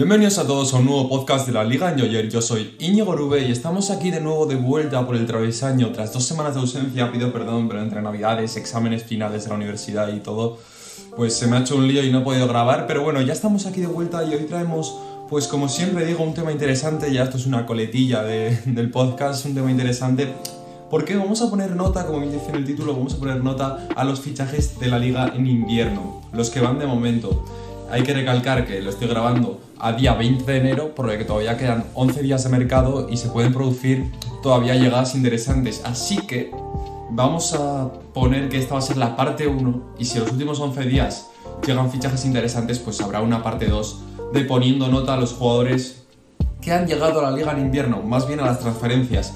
Bienvenidos a todos a un nuevo podcast de la Liga Enjoyer. Yo soy Íñigo Rube y estamos aquí de nuevo de vuelta por el travesaño. Tras dos semanas de ausencia, pido perdón, pero entre navidades, exámenes finales de la universidad y todo, pues se me ha hecho un lío y no he podido grabar. Pero bueno, ya estamos aquí de vuelta y hoy traemos, pues como siempre digo, un tema interesante. Ya esto es una coletilla del podcast, un tema interesante. Porque vamos a poner nota, como bien dice en el título, vamos a poner nota a los fichajes de la liga en invierno, los que van de momento. Hay que recalcar que lo estoy grabando a día 20 de enero, por lo que todavía quedan 11 días de mercado y se pueden producir todavía llegadas interesantes. Así que vamos a poner que esta va a ser la parte 1 y si en los últimos 11 días llegan fichajes interesantes, pues habrá una parte 2 de poniendo nota a los jugadores que han llegado a la liga en invierno, más bien a las transferencias.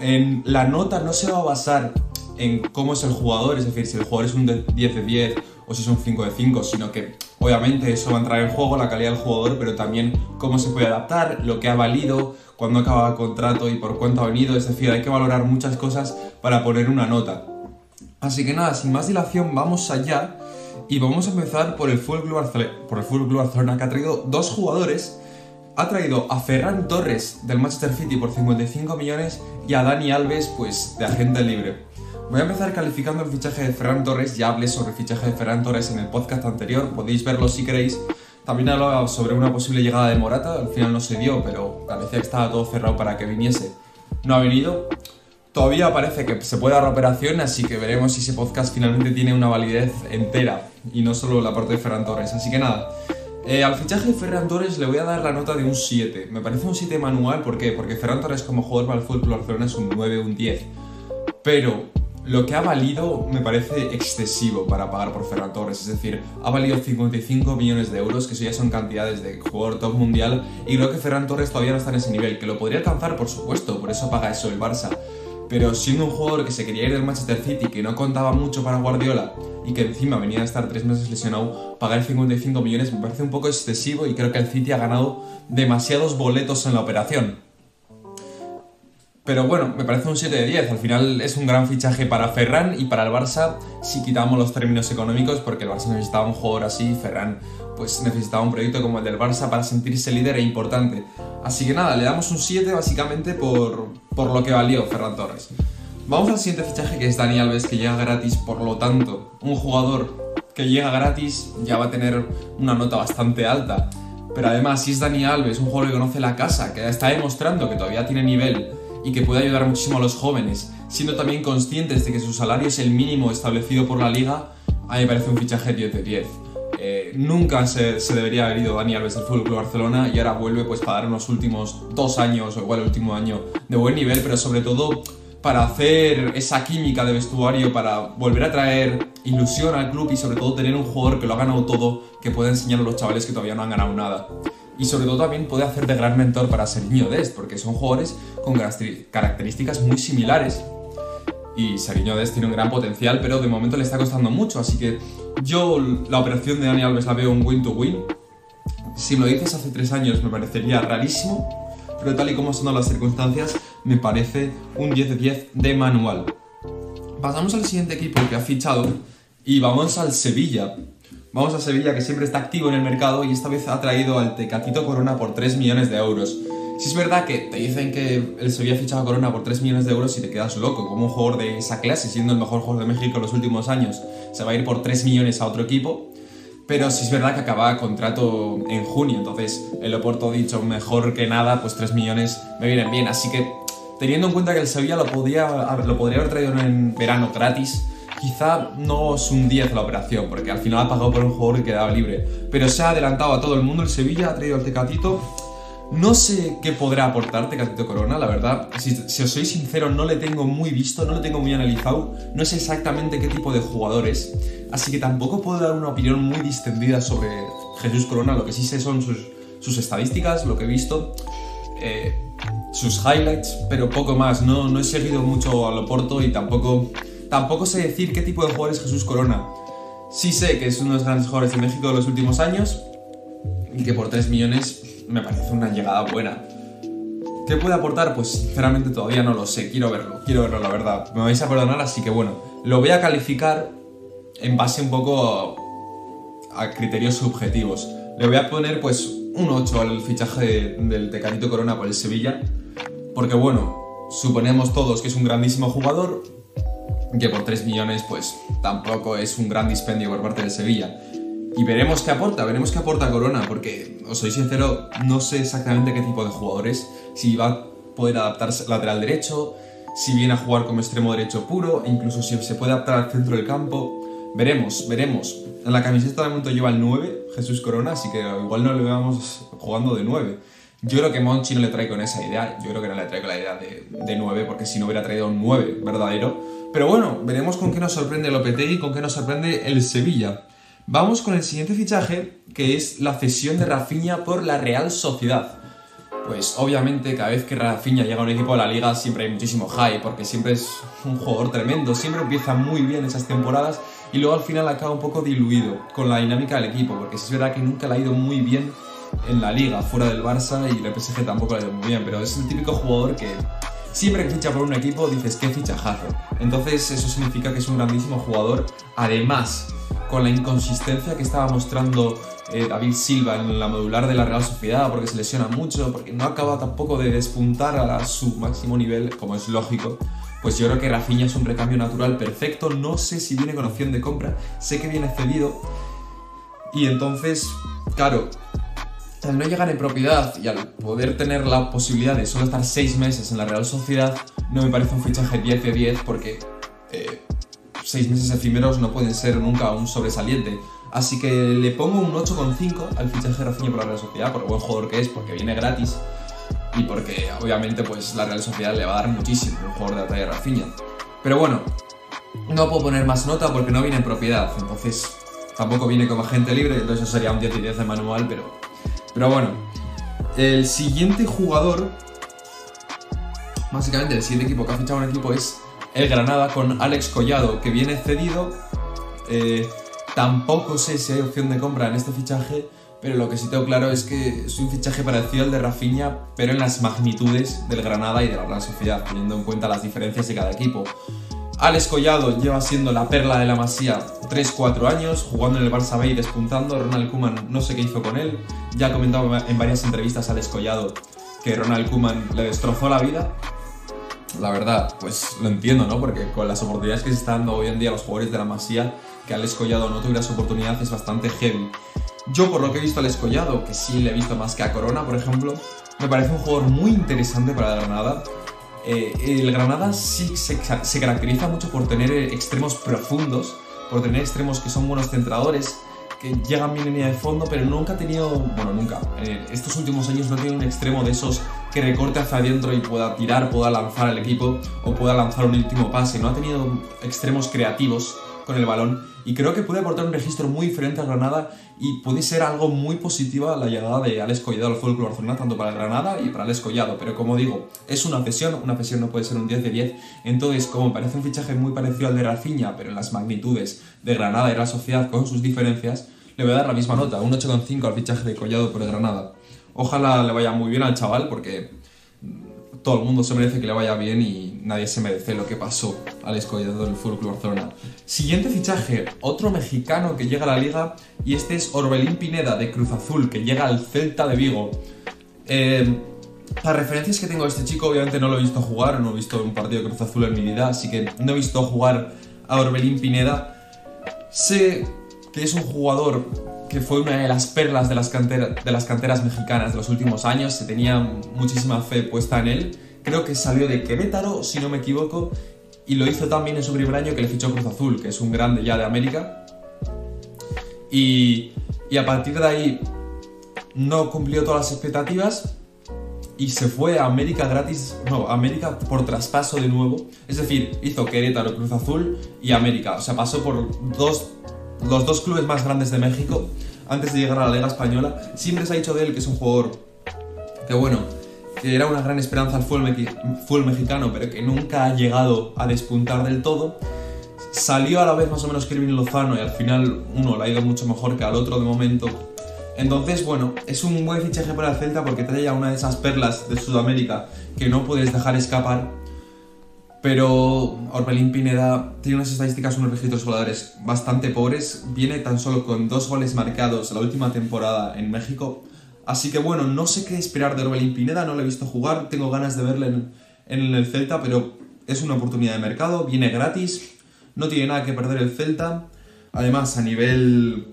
En la nota no se va a basar en cómo es el jugador, es decir, si el jugador es un 10 de 10 o si es un 5 de 5, sino que obviamente eso va a entrar en juego, la calidad del jugador, pero también cómo se puede adaptar, lo que ha valido, cuándo acaba el contrato y por cuánto ha venido, es decir, hay que valorar muchas cosas para poner una nota. Así que nada, sin más dilación, vamos allá y vamos a empezar por el Full Club por el que ha traído dos jugadores ha traído a Ferran Torres del Manchester City por 55 millones y a Dani Alves pues de agente libre. Voy a empezar calificando el fichaje de Ferran Torres. Ya hablé sobre el fichaje de Ferran Torres en el podcast anterior, podéis verlo si queréis. También hablaba sobre una posible llegada de Morata, al final no se dio, pero parecía que estaba todo cerrado para que viniese. No ha venido. Todavía parece que se puede dar operación, así que veremos si ese podcast finalmente tiene una validez entera y no solo la parte de Ferran Torres. Así que nada, eh, al fichaje de Ferran Torres le voy a dar la nota de un 7. Me parece un 7 manual, ¿por qué? Porque Ferran Torres como jugador para el fútbol Barcelona es un 9, un 10. Pero lo que ha valido me parece excesivo para pagar por Ferran Torres, es decir, ha valido 55 millones de euros, que eso ya son cantidades de jugador top mundial, y creo que Ferran Torres todavía no está en ese nivel, que lo podría alcanzar por supuesto, por eso paga eso el Barça, pero siendo un jugador que se quería ir del Manchester City, que no contaba mucho para Guardiola, y que encima venía a estar tres meses lesionado, pagar 55 millones me parece un poco excesivo y creo que el City ha ganado demasiados boletos en la operación. Pero bueno, me parece un 7 de 10. Al final es un gran fichaje para Ferran y para el Barça si quitamos los términos económicos, porque el Barça necesitaba un jugador así, Ferran pues necesitaba un proyecto como el del Barça para sentirse líder e importante. Así que nada, le damos un 7 básicamente por, por lo que valió Ferran Torres. Vamos al siguiente fichaje que es Dani Alves, que llega gratis, por lo tanto, un jugador que llega gratis ya va a tener una nota bastante alta. Pero además, si es Dani Alves, un jugador que conoce la casa, que está demostrando que todavía tiene nivel y que puede ayudar muchísimo a los jóvenes, siendo también conscientes de que su salario es el mínimo establecido por la liga, a mí me parece un fichaje 10 de 10. Eh, nunca se, debería haber ido Dani Alves del Fútbol Club Barcelona y ahora vuelve pues para dar unos últimos dos años o igual el último año de buen nivel, pero sobre todo para hacer esa química de vestuario, para volver a traer ilusión al club y sobre todo tener un jugador que lo ha ganado todo, que pueda enseñar a los chavales que todavía no han ganado nada y sobre todo también puede hacer de gran mentor para Seriño Dest, porque son jugadores con características muy similares. Y Seriño Dest tiene un gran potencial, pero de momento le está costando mucho, así que yo la operación de Dani Alves la veo un win-to-win. Si me lo dices hace tres años me parecería rarísimo, pero tal y como son las circunstancias, me parece un 10 de 10 de manual. Pasamos al siguiente equipo que ha fichado y vamos al Sevilla. Vamos a Sevilla, que siempre está activo en el mercado y esta vez ha traído al Tecatito Corona por 3 millones de euros. Si es verdad que te dicen que el Sevilla ha fichado a Corona por 3 millones de euros y te quedas loco, como un jugador de esa clase, siendo el mejor jugador de México en los últimos años, se va a ir por 3 millones a otro equipo. Pero si es verdad que acaba contrato en junio, entonces el Oporto ha dicho mejor que nada, pues 3 millones me vienen bien. Así que teniendo en cuenta que el Sevilla lo, podía, lo podría haber traído en verano gratis, quizá no es un 10 la operación, porque al final ha pagado por un jugador que quedaba libre. Pero se ha adelantado a todo el mundo. El Sevilla ha traído al Tecatito. No sé qué podrá aportar Tecatito Corona, la verdad. Si, os soy sincero, no le tengo muy visto, no le tengo muy analizado. No sé exactamente qué tipo de jugador es. Así que tampoco puedo dar una opinión muy distendida sobre Jesús Corona. Lo que sí sé son sus, estadísticas, lo que he visto. Eh, sus highlights, pero poco más. No, no he seguido mucho a Loporto y tampoco Tampoco sé decir qué tipo de jugador es Jesús Corona. Sí sé que es uno de los grandes jugadores de México de los últimos años y que por 3 millones me parece una llegada buena. ¿Qué puede aportar? Pues sinceramente todavía no lo sé, quiero verlo, quiero verlo la verdad. Me vais a perdonar, así que bueno, lo voy a calificar en base un poco a criterios subjetivos. Le voy a poner pues un 8 al fichaje del Tecanito Corona por el Sevilla, porque bueno, suponemos todos que es un grandísimo jugador, que por 3 millones pues tampoco es un gran dispendio por parte del Sevilla. Y veremos qué aporta, veremos qué aporta Corona, porque os soy sincero, no sé exactamente qué tipo de jugadores, si va a poder adaptarse lateral derecho, si viene a jugar como extremo derecho puro, incluso si se puede adaptar al centro del campo. Veremos, veremos. En la camiseta de momento lleva el 9, Jesús Corona, así que igual no le veamos jugando de 9. Yo creo que Monchi no le trae con esa idea, yo creo que no le trae con la idea de, de 9, porque si no hubiera traído un 9 verdadero. Pero bueno, veremos con qué nos sorprende Lopetegui y con qué nos sorprende el Sevilla. Vamos con el siguiente fichaje, que es la cesión de Rafinha por la Real Sociedad. Pues obviamente cada vez que Rafinha llega a un equipo de la liga siempre hay muchísimo hype, porque siempre es un jugador tremendo, siempre empieza muy bien esas temporadas y luego al final acaba un poco diluido con la dinámica del equipo, porque es verdad que nunca le ha ido muy bien en la liga, fuera del Barça y el PSG tampoco le ha ido muy bien, pero es el típico jugador que siempre que ficha por un equipo dices qué fichajazo. Entonces eso significa que es un grandísimo jugador, además con la inconsistencia que estaba mostrando eh, David Silva en la modular de la Real Sociedad, porque se lesiona mucho, porque no acaba tampoco de despuntar a su máximo nivel, como es lógico, pues yo creo que Rafinha es un recambio natural perfecto. No sé si viene con opción de compra, sé que viene cedido. Y entonces, claro, al no llegar en propiedad y al poder tener la posibilidad de solo estar 6 meses en la Real Sociedad, no me parece un fichaje 10 de 10 porque 6 eh, meses efímeros no pueden ser nunca un sobresaliente. Así que le pongo un 8,5 al fichaje de Rafinha por la Real Sociedad, por el buen jugador que es, porque viene gratis y porque obviamente pues la Real Sociedad le va a dar muchísimo un jugador de la talla de Rafinha. Pero bueno, no puedo poner más nota porque no viene en propiedad, entonces tampoco viene como agente libre, entonces eso sería un 10 y 10 de manual, pero, pero bueno. El siguiente jugador, básicamente el siguiente equipo que ha fichado un equipo es el Granada con Alex Collado, que viene cedido. Eh, tampoco sé si hay opción de compra en este fichaje, pero lo que sí tengo claro es que es un fichaje parecido al de Rafinha, pero en las magnitudes del Granada y de la Real Sociedad, teniendo en cuenta las diferencias de cada equipo. Alex Collado lleva siendo la perla de la Masía 3-4 años, jugando en el Barça B y despuntando. Ronald Koeman no sé qué hizo con él. Ya ha comentado en varias entrevistas a Alex Collado que Ronald Koeman le destrozó la vida. La verdad, pues lo entiendo, ¿no? Porque con las oportunidades que se están dando hoy en día los jugadores de la Masía, que Alex Collado no tuviera su oportunidad es bastante heavy. Yo, por lo que he visto al Escollado, que sí le he visto más que a Corona, por ejemplo, me parece un jugador muy interesante para el Granada. Eh, el Granada sí se, caracteriza mucho por tener extremos profundos, por tener extremos que son buenos centradores, que llegan bien en línea de fondo, pero nunca ha tenido, bueno, nunca, en estos últimos años no ha tenido un extremo de esos que recorte hacia adentro y pueda tirar, pueda lanzar al equipo o pueda lanzar un último pase. No ha tenido extremos creativos con el balón y creo que puede aportar un registro muy diferente a Granada y puede ser algo muy positivo la llegada de Alex Collado al Fútbol Club Barcelona, tanto para Granada y para Alex Collado. Pero como digo, es una cesión, una cesión no puede ser un 10 de 10. Entonces, como parece un fichaje muy parecido al de Rafinha, pero en las magnitudes de Granada y la Sociedad con sus diferencias, le voy a dar la misma nota, un 8,5 al fichaje de Collado por el Granada. Ojalá le vaya muy bien al chaval porque todo el mundo se merece que le vaya bien y nadie se merece lo que pasó al escollado del Club Barcelona. Siguiente fichaje, otro mexicano que llega a la liga y este es Orbelín Pineda de Cruz Azul que llega al Celta de Vigo. Eh, las referencias que tengo de este chico obviamente no lo he visto jugar, no he visto un partido de Cruz Azul en mi vida, así que no he visto jugar a Orbelín Pineda. Sé que es un jugador que fue una de las perlas de las, de las canteras mexicanas de los últimos años, se tenía muchísima fe puesta en él. Creo que salió de Querétaro, si no me equivoco, y lo hizo también en su primer año que le fichó Cruz Azul, que es un grande ya de América. Y, y a partir de ahí no cumplió todas las expectativas y se fue a América gratis, no, América por traspaso de nuevo. Es decir, hizo Querétaro, Cruz Azul y América. O sea, pasó por dos los dos clubes más grandes de México antes de llegar a la Liga Española. Siempre se ha dicho de él que es un jugador que, bueno, que era una gran esperanza al fútbol, mexicano, pero que nunca ha llegado a despuntar del todo. Salió a la vez más o menos Kevin Lozano y al final uno le ha ido mucho mejor que al otro de momento. Entonces, bueno, es un buen fichaje para el Celta porque trae ya una de esas perlas de Sudamérica que no puedes dejar escapar pero Orbelín Pineda tiene unas estadísticas, unos registros goleadores bastante pobres. Viene tan solo con dos goles marcados la última temporada en México. Así que bueno, no sé qué esperar de Orbelín Pineda, no lo he visto jugar, tengo ganas de verle en, en el Celta, pero es una oportunidad de mercado, viene gratis, no tiene nada que perder el Celta. Además, a nivel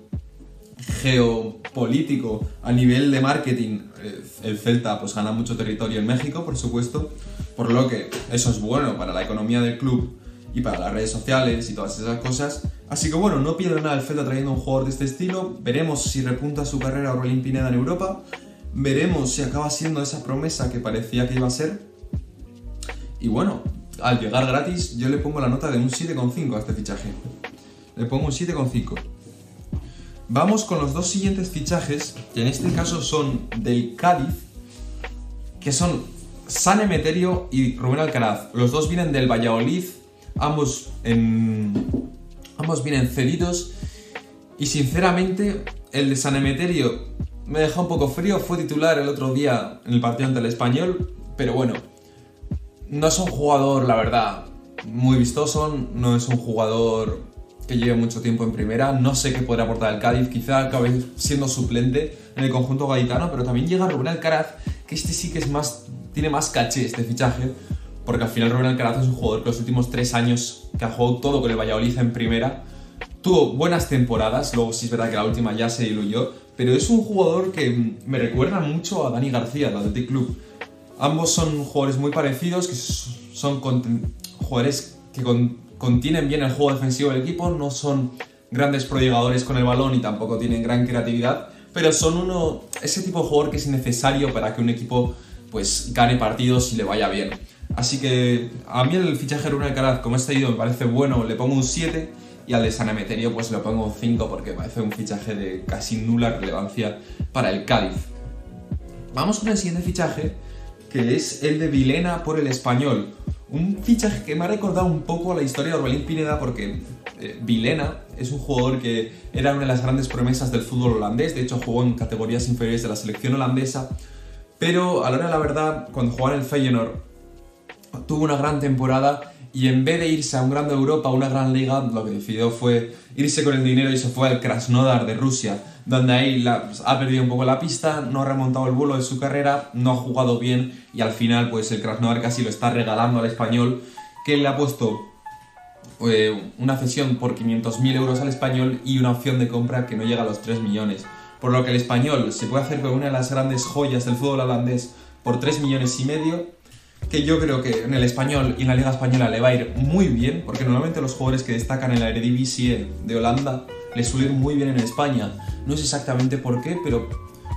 geopolítico, a nivel de marketing, eh, el Celta pues gana mucho territorio en México, por supuesto, por lo que eso es bueno para la economía del club y para las redes sociales y todas esas cosas. Así que bueno, no pierde nada el Celta trayendo un jugador de este estilo. Veremos si repunta su carrera Aurelín Pineda en Europa. Veremos si acaba siendo esa promesa que parecía que iba a ser. Y bueno, al llegar gratis, yo le pongo la nota de un 7,5 a este fichaje. Le pongo un 7,5. Vamos con los dos siguientes fichajes, que en este caso son del Cádiz, que son San Emeterio y Rubén Alcaraz. Los dos vienen del Valladolid, ambos, en, ambos vienen cedidos. Y sinceramente, el de San Emeterio me dejó un poco frío. Fue titular el otro día en el partido ante el Español, pero bueno, no es un jugador, la verdad, muy vistoso, no es un jugador que lleve mucho tiempo en primera, no sé qué podrá aportar el Cádiz, quizá acabe siendo suplente en el conjunto gaditano, pero también llega Rubén Alcaraz, que este sí que es más, tiene más caché este fichaje, porque al final Rubén Alcaraz es un jugador que los últimos tres años que ha jugado todo con el Valladolid en primera, tuvo buenas temporadas, luego sí es verdad que la última ya se diluyó, pero es un jugador que me recuerda mucho a Dani García, del Athletic Club. Ambos son jugadores muy parecidos, que son jugadores que contienen bien el juego defensivo del equipo, no son grandes prodigadores con el balón y tampoco tienen gran creatividad, pero son uno ese tipo de jugador que es necesario para que un equipo pues gane partidos y le vaya bien. Así que a mí el fichaje de Alcaraz, como he ido, me parece bueno, le pongo un 7 y al de San Emeterio pues le pongo un 5 porque parece un fichaje de casi nula relevancia para el Cádiz. Vamos con el siguiente fichaje, que es el de Vilena por el español. Un fichaje que me ha recordado un poco a la historia de Orbelín Pineda porque eh, Vilena es un jugador que era una de las grandes promesas del fútbol holandés, de hecho jugó en categorías inferiores de la selección holandesa, pero a la hora de la verdad, cuando jugaba en el Feyenoord, tuvo una gran temporada y en vez de irse a un grande Europa, a una gran liga, lo que decidió fue irse con el dinero y se fue al Krasnodar de Rusia, donde ahí ha perdido un poco la pista, no ha remontado el vuelo de su carrera, no ha jugado bien y al final pues el Krasnodar casi lo está regalando al español, que le ha puesto eh, una cesión por 500.000 euros al español y una opción de compra que no llega a los 3 millones. Por lo que el español se puede hacer con una de las grandes joyas del fútbol holandés por 3 millones y medio que yo creo que en el español y en la Liga Española le va a ir muy bien, porque normalmente los jugadores que destacan en la Eredivisie de Holanda les suelen ir muy bien en España. No sé exactamente por qué, pero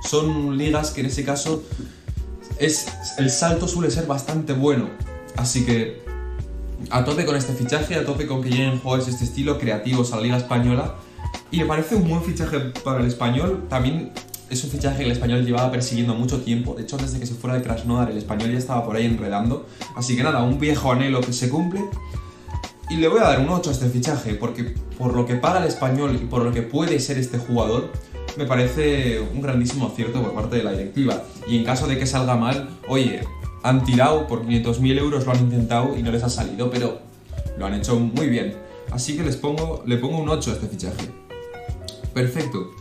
son ligas que en ese caso es, el salto suele ser bastante bueno. Así que a tope con este fichaje, a tope con que lleguen jugadores de este estilo, creativos a la Liga Española. Y me parece un buen fichaje para el español. También es un fichaje que el español llevaba persiguiendo mucho tiempo. De hecho, desde que se fuera de Krasnodar, el español ya estaba por ahí enredando. Así que nada, un viejo anhelo que se cumple. Y le voy a dar un 8 a este fichaje, porque por lo que paga el español y por lo que puede ser este jugador, me parece un grandísimo acierto por parte de la directiva. Y en caso de que salga mal, oye, han tirado por 500.000 euros, lo han intentado y no les ha salido, pero lo han hecho muy bien. Así que les pongo, le pongo un 8 a este fichaje. Perfecto.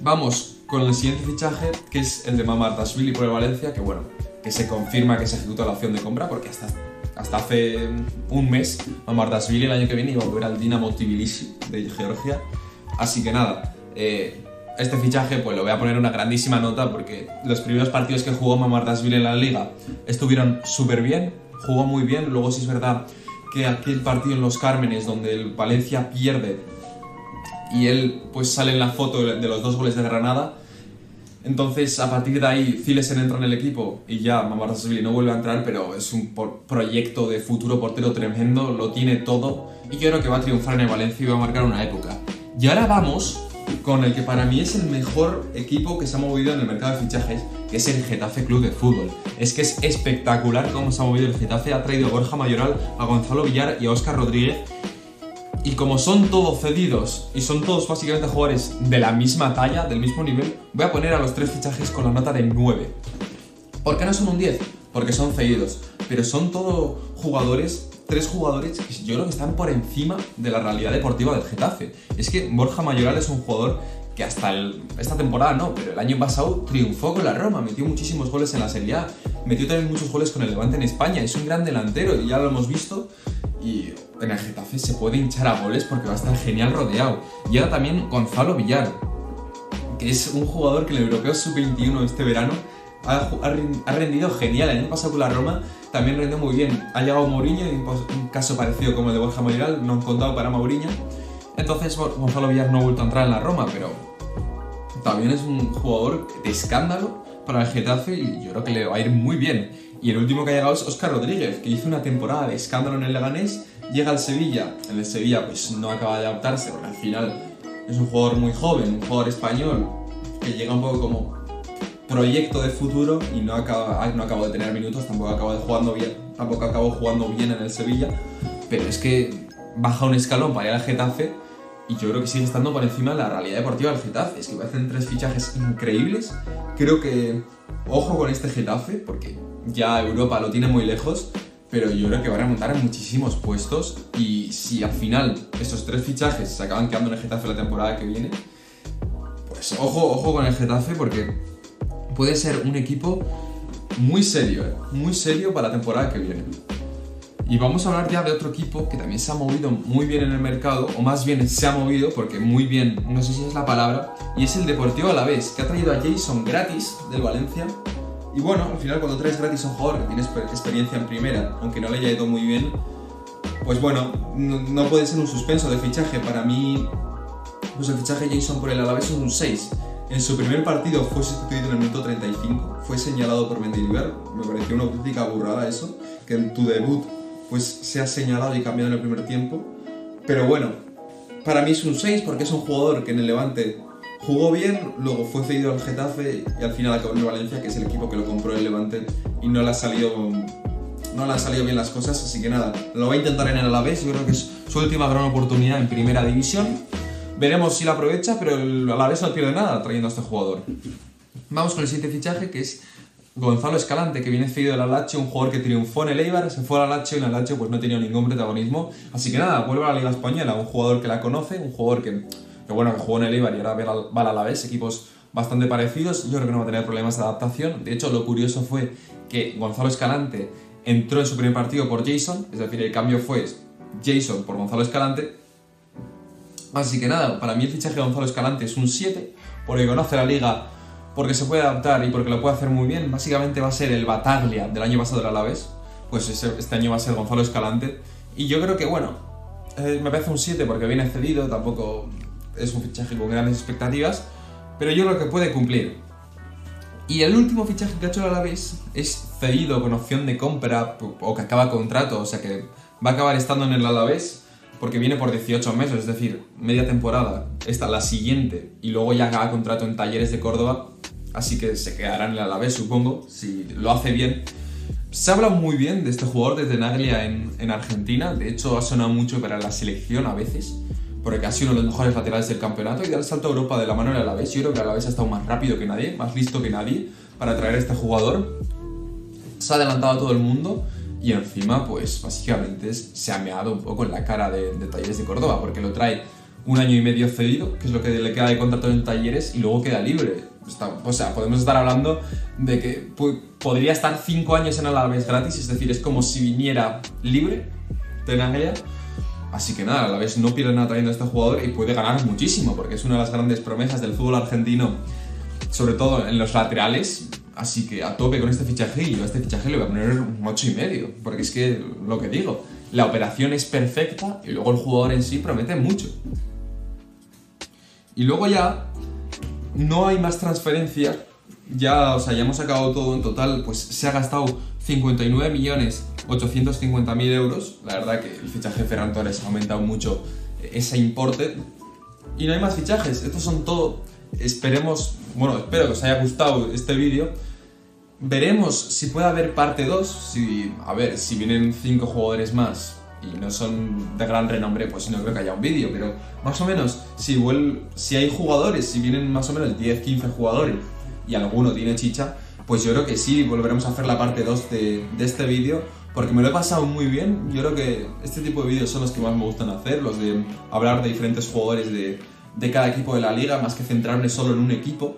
Vamos con el siguiente fichaje, que es el de Mamardashvili por el Valencia, que bueno, que se confirma que se ejecuta la opción de compra, porque hasta, hasta hace un mes Mamardashvili el año que viene iba a volver al Dinamo Tbilisi de Georgia. Así que nada, eh, este fichaje pues lo voy a poner una grandísima nota porque los primeros partidos que jugó Mamardashvili en la liga estuvieron súper bien, jugó muy bien, luego sí es verdad que aquel partido en Los Cármenes donde el Valencia pierde y él pues sale en la foto de los dos goles de Granada, entonces, a partir de ahí, Zilesen entra en el equipo y ya Mamartasvili no vuelve a entrar, pero es un proyecto de futuro portero tremendo, lo tiene todo y yo creo que va a triunfar en el Valencia y va a marcar una época. Y ahora vamos con el que para mí es el mejor equipo que se ha movido en el mercado de fichajes, que es el Getafe Club de Fútbol. Es que es espectacular cómo se ha movido el Getafe, ha traído a Borja Mayoral, a Gonzalo Villar y a Óscar Rodríguez y como son todos cedidos y son todos básicamente jugadores de la misma talla, del mismo nivel, voy a poner a los tres fichajes con la nota de 9. ¿Por qué no son un 10? porque son cedidos, pero son todos jugadores, tres jugadores que yo creo que están por encima de la realidad deportiva del Getafe. Es que Borja Mayoral es un jugador que hasta esta temporada no, pero el año pasado triunfó con la Roma, metió muchísimos goles en la Serie A, metió también muchos goles con el Levante en España, es un gran delantero y ya lo hemos visto. Y en el Getafe se puede hinchar a goles porque va a estar genial rodeado. Llega también Gonzalo Villar, que es un jugador que en el Europeo Sub-21 este verano ha, rendido genial. El año pasado con la Roma también rendió muy bien. Ha llegado Mourinho, un caso parecido como el de Borja Mayoral, no han contado para Mourinho. Entonces Gonzalo Villar no ha vuelto a entrar en la Roma, pero también es un jugador de escándalo para el Getafe y yo creo que le va a ir muy bien. Y el último que ha llegado es Oscar Rodríguez, que hizo una temporada de escándalo en el Leganés, llega al Sevilla. El Sevilla pues no acaba de adaptarse porque al final es un jugador muy joven, un jugador español que llega un poco como proyecto de futuro y no acaba, no acabo de tener minutos, tampoco acabo de jugando bien, tampoco acabo jugando bien en el Sevilla, pero es que baja un escalón para ir al Getafe y yo creo que sigue estando por encima de la realidad deportiva del Getafe. Es que hacen tres fichajes increíbles. Creo que ojo con este Getafe porque ya Europa lo tiene muy lejos, pero yo creo que va a remontar en muchísimos puestos y si al final esos tres fichajes se acaban quedando en el Getafe la temporada que viene, pues ojo, ojo con el Getafe porque puede ser un equipo muy serio, ¿eh? muy serio para la temporada que viene. Y vamos a hablar ya de otro equipo que también se ha movido muy bien en el mercado, o más bien se ha movido, porque muy bien, no sé si es la palabra, y es el Deportivo Alavés, que ha traído a Jason gratis del Valencia. Y bueno, al final cuando traes gratis a un jugador que tiene experiencia en primera, aunque no le haya ido muy bien, pues bueno, no, puede ser un suspenso de fichaje. Para mí, pues el fichaje Jason por el Alavés es un 6. En su primer partido fue sustituido en el minuto 35, fue señalado por Mendilibar, me pareció una auténtica burrada eso, que en tu debut pues sea señalado y cambiado en el primer tiempo. Pero bueno, para mí es un 6 porque es un jugador que en el Levante jugó bien, luego fue cedido al Getafe y al final acabó en el Valencia, que es el equipo que lo compró el Levante y no le ha salido no le han salido bien las cosas, así que nada, lo va a intentar en el Alavés, yo creo que es su última gran oportunidad en primera división Veremos si la aprovecha, pero a la vez no pierde nada trayendo a este jugador. Vamos con el siguiente fichaje, que es Gonzalo Escalante, que viene cedido del Alache, un jugador que triunfó en el Eibar, se fue al Alache y en el Alache pues no tenía ningún protagonismo. Así que nada, vuelve a la Liga Española, un jugador que la conoce, un jugador que, bueno, que jugó en el Eibar y ahora va al Alavés, equipos bastante parecidos. Yo creo que no va a tener problemas de adaptación. De hecho, lo curioso fue que Gonzalo Escalante entró en su primer partido por Jason, es decir, el cambio fue Jason por Gonzalo Escalante, Así que nada, para mí el fichaje de Gonzalo Escalante es un 7, porque conoce la liga, porque se puede adaptar y porque lo puede hacer muy bien. Básicamente va a ser el Bataglia del año pasado del Alavés, pues este año va a ser Gonzalo Escalante. Y yo creo que, bueno, eh, me parece un 7 porque viene cedido, tampoco es un fichaje con grandes expectativas, pero yo creo que puede cumplir. Y el último fichaje que ha hecho el Alavés es cedido con opción de compra o que acaba contrato, o sea que va a acabar estando en el Alavés porque viene por 18 meses, es decir, media temporada, esta la siguiente, y luego ya acaba contrato en Talleres de Córdoba, así que se quedará en el Alavés, supongo, si lo hace bien. Se habla muy bien de este jugador desde Naglia en, en Argentina, de hecho ha sonado mucho para la selección a veces, porque ha sido uno de los mejores laterales del campeonato y da el salto a Europa de la mano del Alavés. Yo creo que el Alavés ha estado más rápido que nadie, más listo que nadie para traer este jugador. Se ha adelantado a todo el mundo y encima, pues básicamente se ha meado un poco en la cara de, Talleres de Córdoba, porque lo trae un año y medio cedido, que es lo que le queda de contrato en Talleres, y luego queda libre. o sea, podemos estar hablando de que podría estar cinco años en Alavés gratis, es decir, es como si viniera libre de Nanglia. Así que nada, Alavés no pierde nada trayendo a este jugador y puede ganar muchísimo, porque es una de las grandes promesas del fútbol argentino, sobre todo en los laterales. Así que a tope con este fichaje y yo a este fichaje le voy a poner un 8 y medio, porque es que lo que digo, la operación es perfecta y luego el jugador en sí promete mucho. Y luego ya no hay más transferencias, ya, o sea, ya hemos sacado todo en total, pues se ha gastado 59 millones 850 mil euros. La verdad que el fichaje de Ferran Torres ha aumentado mucho ese importe. Y no hay más fichajes, estos son todo Esperemos, bueno, espero que os haya gustado este vídeo. Veremos si puede haber parte 2, si, a ver, si vienen 5 jugadores más y no son de gran renombre, pues no creo que haya un vídeo, pero más o menos, si, si hay jugadores, si vienen más o menos 10, 15 jugadores y alguno tiene chicha, pues yo creo que sí, volveremos a hacer la parte 2 de, este vídeo porque me lo he pasado muy bien. Yo creo que este tipo de vídeos son los que más me gustan hacer, los de hablar de diferentes jugadores de, de cada equipo de la liga, más que centrarme solo en un equipo,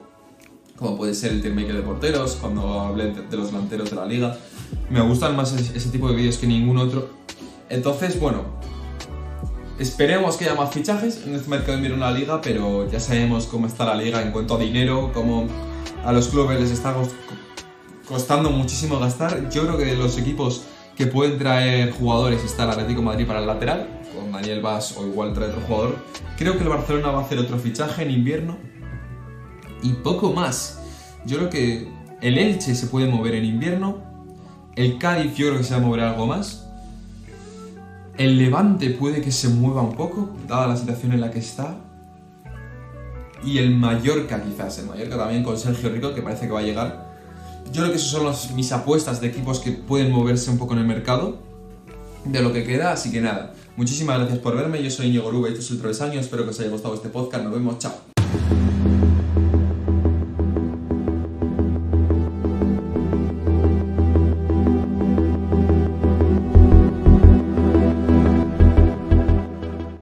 como puede ser el teammaker de porteros, cuando hablé de, los delanteros de la liga. Me gustan más ese, tipo de vídeos que ningún otro. Entonces, bueno, esperemos que haya más fichajes en este mercado de la liga, pero ya sabemos cómo está la liga en cuanto a dinero, cómo a los clubes les está costando muchísimo gastar. Yo creo que de los equipos que pueden traer jugadores está el Atlético de Madrid para el lateral, con Daniel Vaz o igual trae otro jugador. Creo que el Barcelona va a hacer otro fichaje en invierno y poco más. Yo creo que el Elche se puede mover en invierno, el Cádiz yo creo que se va a mover algo más. El Levante puede que se mueva un poco, dada la situación en la que está. Y el Mallorca quizás, el Mallorca también con Sergio Rico, que parece que va a llegar. Yo creo que esas son las, mis apuestas de equipos que pueden moverse un poco en el mercado de lo que queda, así que nada. Muchísimas gracias por verme, yo soy Íñigo Rube, esto es el Travesaño, espero que os haya gustado este podcast, nos vemos, chao.